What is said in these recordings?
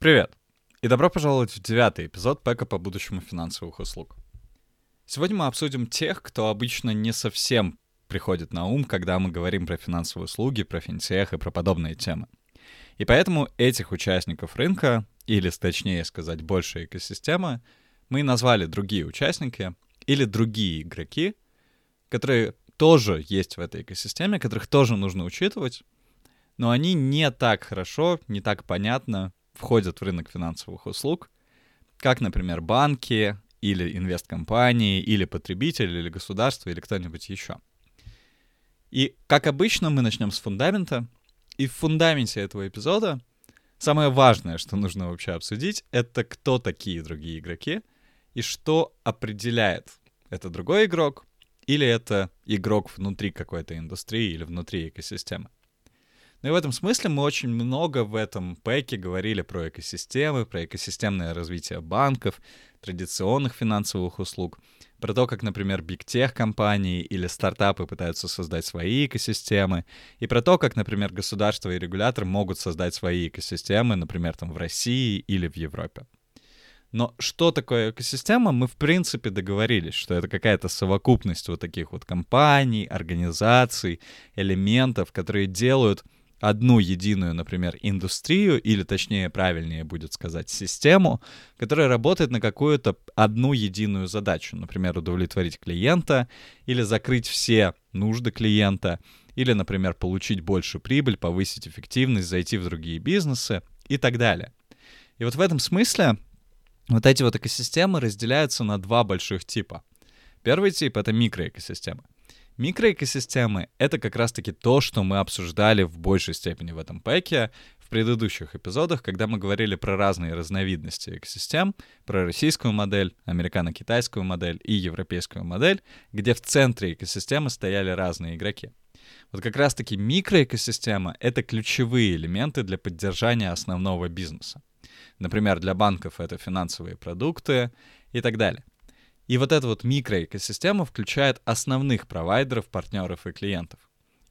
Привет! И добро пожаловать в девятый эпизод Пэка по будущему финансовых услуг. Сегодня мы обсудим тех, кто обычно не совсем приходит на ум, когда мы говорим про финансовые услуги, про финтех и про подобные темы. И поэтому этих участников рынка, или точнее сказать, большая экосистема, мы назвали другие участники или другие игроки, которые тоже есть в этой экосистеме, которых тоже нужно учитывать, но они не так хорошо, не так понятно входят в рынок финансовых услуг, как, например, банки или инвесткомпании, или потребители, или государство, или кто-нибудь еще. И, как обычно, мы начнем с фундамента. И в фундаменте этого эпизода самое важное, что нужно вообще обсудить, это кто такие другие игроки и что определяет, это другой игрок или это игрок внутри какой-то индустрии или внутри экосистемы. Ну и в этом смысле мы очень много в этом пэке говорили про экосистемы, про экосистемное развитие банков, традиционных финансовых услуг, про то, как, например, бигтех-компании или стартапы пытаются создать свои экосистемы, и про то, как, например, государство и регулятор могут создать свои экосистемы, например, там в России или в Европе. Но что такое экосистема, мы в принципе договорились, что это какая-то совокупность вот таких вот компаний, организаций, элементов, которые делают одну единую, например, индустрию, или точнее, правильнее будет сказать, систему, которая работает на какую-то одну единую задачу, например, удовлетворить клиента, или закрыть все нужды клиента, или, например, получить больше прибыль, повысить эффективность, зайти в другие бизнесы и так далее. И вот в этом смысле вот эти вот экосистемы разделяются на два больших типа. Первый тип — это микроэкосистемы. Микроэкосистемы — это как раз-таки то, что мы обсуждали в большей степени в этом пэке в предыдущих эпизодах, когда мы говорили про разные разновидности экосистем, про российскую модель, американо-китайскую модель и европейскую модель, где в центре экосистемы стояли разные игроки. Вот как раз-таки микроэкосистема — это ключевые элементы для поддержания основного бизнеса. Например, для банков это финансовые продукты и так далее. И вот эта вот микроэкосистема включает основных провайдеров, партнеров и клиентов.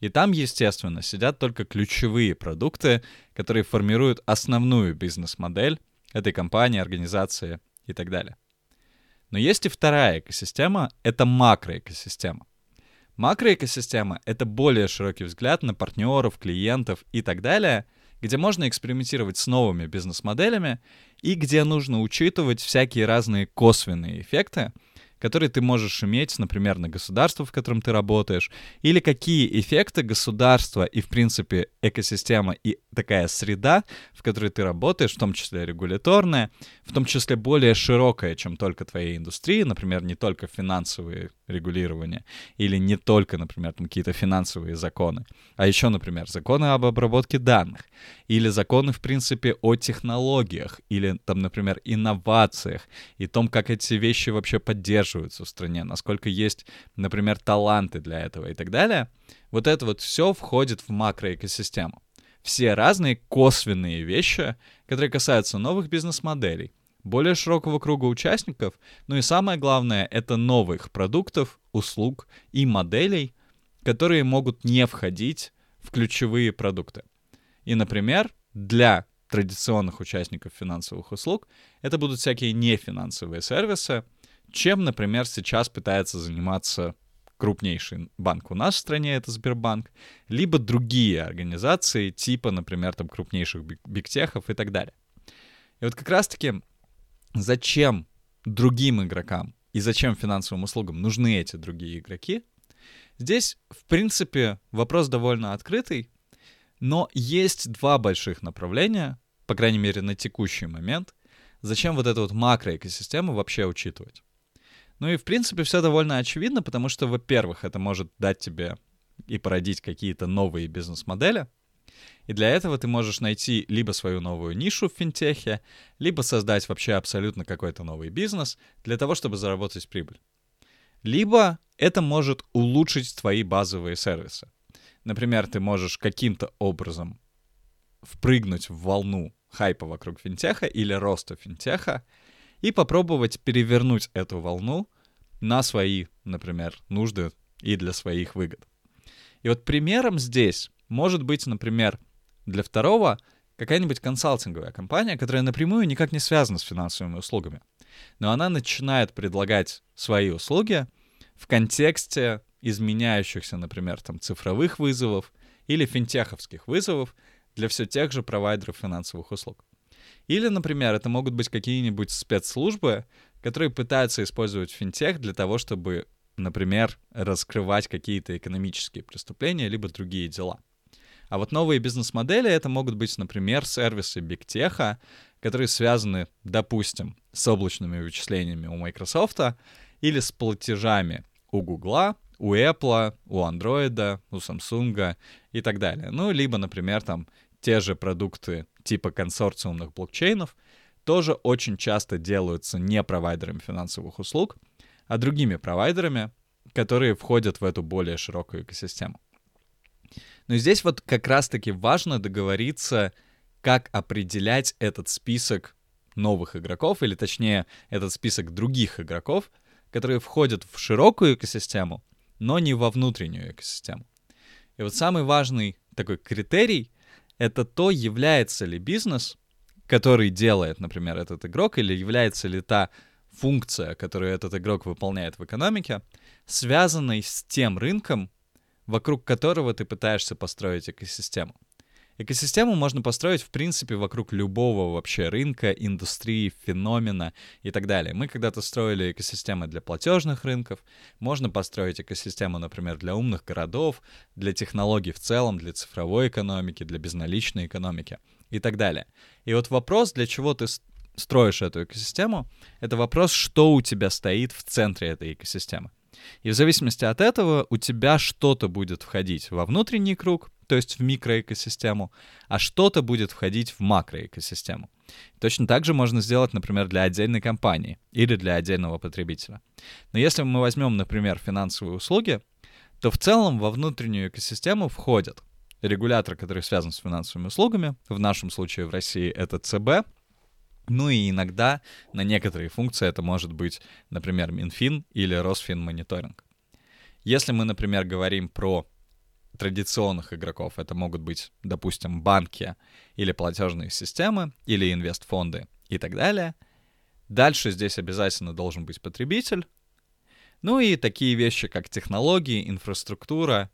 И там, естественно, сидят только ключевые продукты, которые формируют основную бизнес-модель этой компании, организации и так далее. Но есть и вторая экосистема — это макроэкосистема. Макроэкосистема — это более широкий взгляд на партнеров, клиентов и так далее, где можно экспериментировать с новыми бизнес-моделями и где нужно учитывать всякие разные косвенные эффекты, которые ты можешь иметь, например, на государство, в котором ты работаешь, или какие эффекты государства и, в принципе, экосистема и такая среда, в которой ты работаешь, в том числе регуляторная, в том числе более широкая, чем только твоя индустрия, например, не только финансовые регулирования, или не только, например, там какие-то финансовые законы, а еще, например, законы об обработке данных, или законы, в принципе, о технологиях, или там, например, инновациях, и том, как эти вещи вообще поддерживаются в стране, насколько есть, например, таланты для этого и так далее, вот это вот все входит в макроэкосистему. Все разные косвенные вещи, которые касаются новых бизнес-моделей, более широкого круга участников, ну и самое главное, это новых продуктов, услуг и моделей, которые могут не входить в ключевые продукты. И, например, для традиционных участников финансовых услуг это будут всякие нефинансовые сервисы, чем, например, сейчас пытается заниматься крупнейший банк у нас в стране, это Сбербанк, либо другие организации, типа, например, там крупнейших бигтехов и так далее. И вот как раз-таки зачем другим игрокам и зачем финансовым услугам нужны эти другие игроки, здесь, в принципе, вопрос довольно открытый, но есть два больших направления, по крайней мере, на текущий момент, зачем вот эту вот макроэкосистему вообще учитывать. Ну и, в принципе, все довольно очевидно, потому что, во-первых, это может дать тебе и породить какие-то новые бизнес-модели — и для этого ты можешь найти либо свою новую нишу в финтехе, либо создать вообще абсолютно какой-то новый бизнес для того, чтобы заработать прибыль. Либо это может улучшить твои базовые сервисы. Например, ты можешь каким-то образом впрыгнуть в волну хайпа вокруг финтеха или роста финтеха и попробовать перевернуть эту волну на свои, например, нужды и для своих выгод. И вот примером здесь может быть, например, для второго какая-нибудь консалтинговая компания, которая напрямую никак не связана с финансовыми услугами. Но она начинает предлагать свои услуги в контексте изменяющихся, например, там, цифровых вызовов или финтеховских вызовов для все тех же провайдеров финансовых услуг. Или, например, это могут быть какие-нибудь спецслужбы, которые пытаются использовать финтех для того, чтобы, например, раскрывать какие-то экономические преступления либо другие дела. А вот новые бизнес-модели — это могут быть, например, сервисы бигтеха, которые связаны, допустим, с облачными вычислениями у Microsoft или с платежами у Google, у Apple, у Android, у Samsung и так далее. Ну, либо, например, там те же продукты типа консорциумных блокчейнов тоже очень часто делаются не провайдерами финансовых услуг, а другими провайдерами, которые входят в эту более широкую экосистему. Но здесь вот как раз-таки важно договориться, как определять этот список новых игроков, или точнее этот список других игроков, которые входят в широкую экосистему, но не во внутреннюю экосистему. И вот самый важный такой критерий — это то, является ли бизнес, который делает, например, этот игрок, или является ли та функция, которую этот игрок выполняет в экономике, связанной с тем рынком, вокруг которого ты пытаешься построить экосистему. Экосистему можно построить, в принципе, вокруг любого вообще рынка, индустрии, феномена и так далее. Мы когда-то строили экосистемы для платежных рынков, можно построить экосистему, например, для умных городов, для технологий в целом, для цифровой экономики, для безналичной экономики и так далее. И вот вопрос, для чего ты строишь эту экосистему, это вопрос, что у тебя стоит в центре этой экосистемы. И в зависимости от этого у тебя что-то будет входить во внутренний круг, то есть в микроэкосистему, а что-то будет входить в макроэкосистему. Точно так же можно сделать, например, для отдельной компании или для отдельного потребителя. Но если мы возьмем, например, финансовые услуги, то в целом во внутреннюю экосистему входят регулятор, который связан с финансовыми услугами, в нашем случае в России это ЦБ, ну и иногда на некоторые функции это может быть, например, Минфин или Росфинмониторинг. Если мы, например, говорим про традиционных игроков. Это могут быть, допустим, банки или платежные системы, или инвестфонды и так далее. Дальше здесь обязательно должен быть потребитель. Ну и такие вещи, как технологии, инфраструктура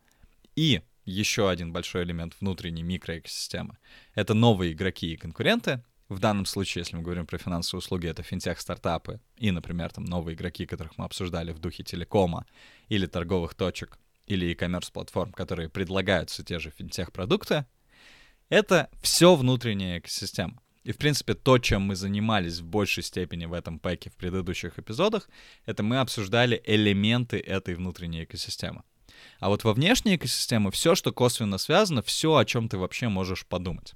и еще один большой элемент внутренней микроэкосистемы. Это новые игроки и конкуренты. В данном случае, если мы говорим про финансовые услуги, это финтех-стартапы и, например, там новые игроки, которых мы обсуждали в духе телекома или торговых точек или e-commerce платформ, которые предлагают все те же финтех-продукты, это все внутренняя экосистема. И, в принципе, то, чем мы занимались в большей степени в этом пэке в предыдущих эпизодах, это мы обсуждали элементы этой внутренней экосистемы. А вот во внешней экосистеме все, что косвенно связано, все, о чем ты вообще можешь подумать.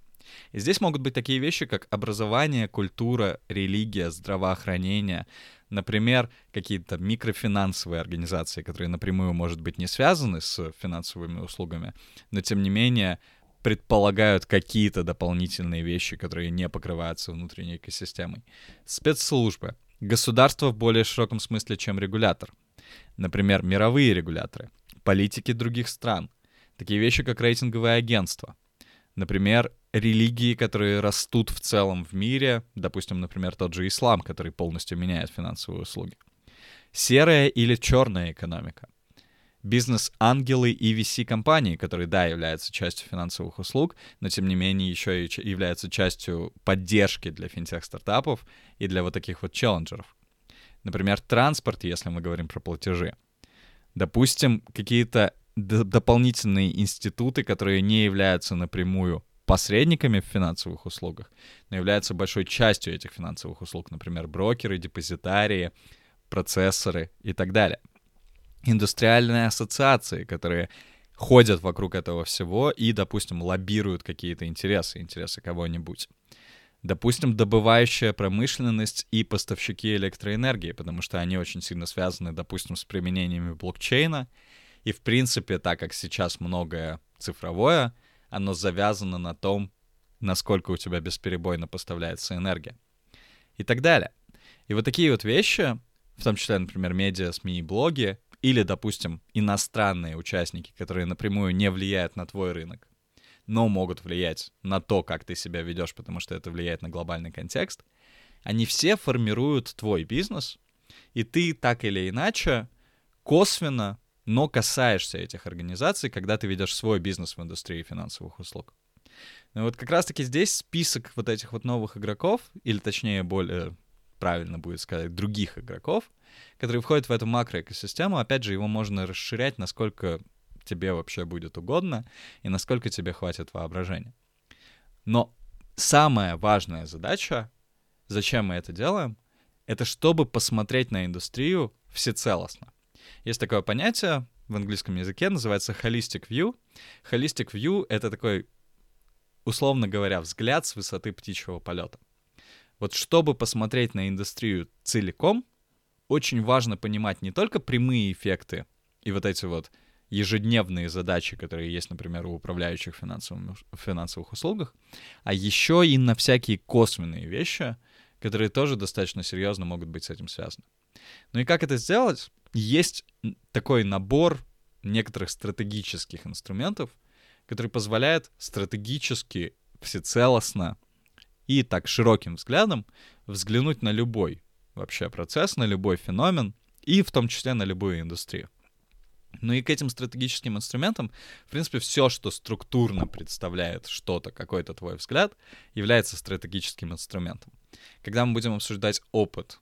И здесь могут быть такие вещи, как образование, культура, религия, здравоохранение, Например, какие-то микрофинансовые организации, которые напрямую, может быть, не связаны с финансовыми услугами, но тем не менее предполагают какие-то дополнительные вещи, которые не покрываются внутренней экосистемой. Спецслужбы. Государство в более широком смысле, чем регулятор. Например, мировые регуляторы. Политики других стран. Такие вещи, как рейтинговые агентства. Например, религии, которые растут в целом в мире, допустим, например, тот же ислам, который полностью меняет финансовые услуги. Серая или черная экономика. Бизнес-ангелы и VC-компании, которые, да, являются частью финансовых услуг, но, тем не менее, еще и являются частью поддержки для финтех-стартапов и для вот таких вот челленджеров. Например, транспорт, если мы говорим про платежи. Допустим, какие-то дополнительные институты, которые не являются напрямую посредниками в финансовых услугах, но являются большой частью этих финансовых услуг, например, брокеры, депозитарии, процессоры и так далее. Индустриальные ассоциации, которые ходят вокруг этого всего и, допустим, лоббируют какие-то интересы, интересы кого-нибудь. Допустим, добывающая промышленность и поставщики электроэнергии, потому что они очень сильно связаны, допустим, с применениями блокчейна. И, в принципе, так как сейчас многое цифровое, оно завязано на том, насколько у тебя бесперебойно поставляется энергия. И так далее. И вот такие вот вещи, в том числе, например, медиа, СМИ и блоги, или, допустим, иностранные участники, которые напрямую не влияют на твой рынок, но могут влиять на то, как ты себя ведешь, потому что это влияет на глобальный контекст, они все формируют твой бизнес, и ты так или иначе косвенно, но касаешься этих организаций, когда ты ведешь свой бизнес в индустрии финансовых услуг. Ну вот как раз-таки здесь список вот этих вот новых игроков, или точнее более правильно будет сказать, других игроков, которые входят в эту макроэкосистему. Опять же, его можно расширять, насколько тебе вообще будет угодно и насколько тебе хватит воображения. Но самая важная задача, зачем мы это делаем, это чтобы посмотреть на индустрию всецелостно. Есть такое понятие в английском языке, называется holistic view. Holistic view — это такой, условно говоря, взгляд с высоты птичьего полета. Вот чтобы посмотреть на индустрию целиком, очень важно понимать не только прямые эффекты и вот эти вот ежедневные задачи, которые есть, например, у управляющих финансовым, финансовых услугах, а еще и на всякие косвенные вещи, которые тоже достаточно серьезно могут быть с этим связаны. Ну и как это сделать? Есть такой набор некоторых стратегических инструментов, который позволяет стратегически, всецелостно и так широким взглядом взглянуть на любой вообще процесс, на любой феномен и в том числе на любую индустрию. Ну и к этим стратегическим инструментам, в принципе, все, что структурно представляет что-то, какой-то твой взгляд, является стратегическим инструментом. Когда мы будем обсуждать опыт,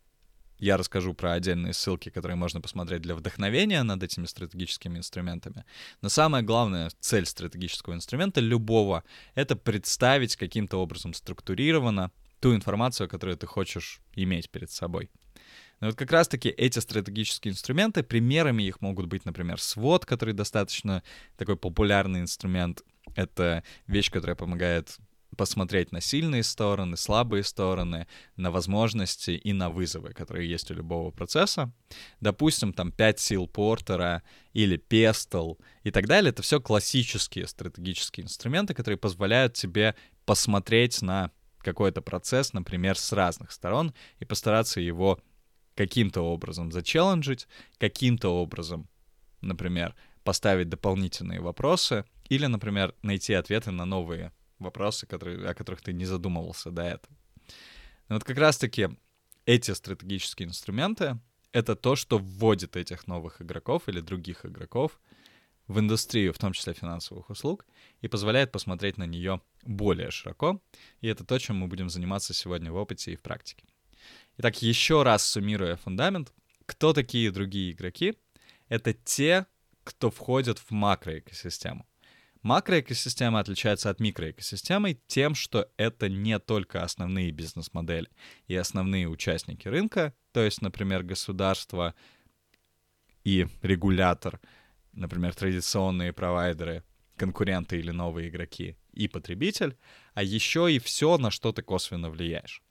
я расскажу про отдельные ссылки, которые можно посмотреть для вдохновения над этими стратегическими инструментами. Но самая главная цель стратегического инструмента любого — это представить каким-то образом структурированно ту информацию, которую ты хочешь иметь перед собой. Но вот как раз-таки эти стратегические инструменты, примерами их могут быть, например, свод, который достаточно такой популярный инструмент. Это вещь, которая помогает посмотреть на сильные стороны, слабые стороны, на возможности и на вызовы, которые есть у любого процесса. Допустим, там 5 сил Портера или Пестл и так далее. Это все классические стратегические инструменты, которые позволяют тебе посмотреть на какой-то процесс, например, с разных сторон и постараться его каким-то образом зачелленджить, каким-то образом, например, поставить дополнительные вопросы или, например, найти ответы на новые вопросы, которые, о которых ты не задумывался до этого. Но вот как раз-таки эти стратегические инструменты — это то, что вводит этих новых игроков или других игроков в индустрию, в том числе финансовых услуг, и позволяет посмотреть на нее более широко. И это то, чем мы будем заниматься сегодня в опыте и в практике. Итак, еще раз суммируя фундамент, кто такие другие игроки? Это те, кто входят в макроэкосистему. Макроэкосистема отличается от микроэкосистемы тем, что это не только основные бизнес-модели и основные участники рынка, то есть, например, государство и регулятор, например, традиционные провайдеры, конкуренты или новые игроки и потребитель, а еще и все, на что ты косвенно влияешь.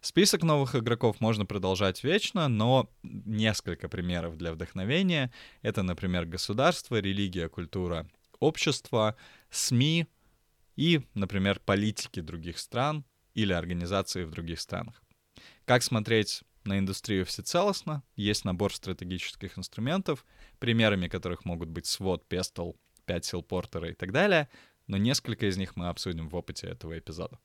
Список новых игроков можно продолжать вечно, но несколько примеров для вдохновения. Это, например, государство, религия, культура, общество, СМИ и, например, политики других стран или организации в других странах. Как смотреть на индустрию всецелостно? Есть набор стратегических инструментов, примерами которых могут быть свод, пестол, 5 сил Портера и так далее, но несколько из них мы обсудим в опыте этого эпизода.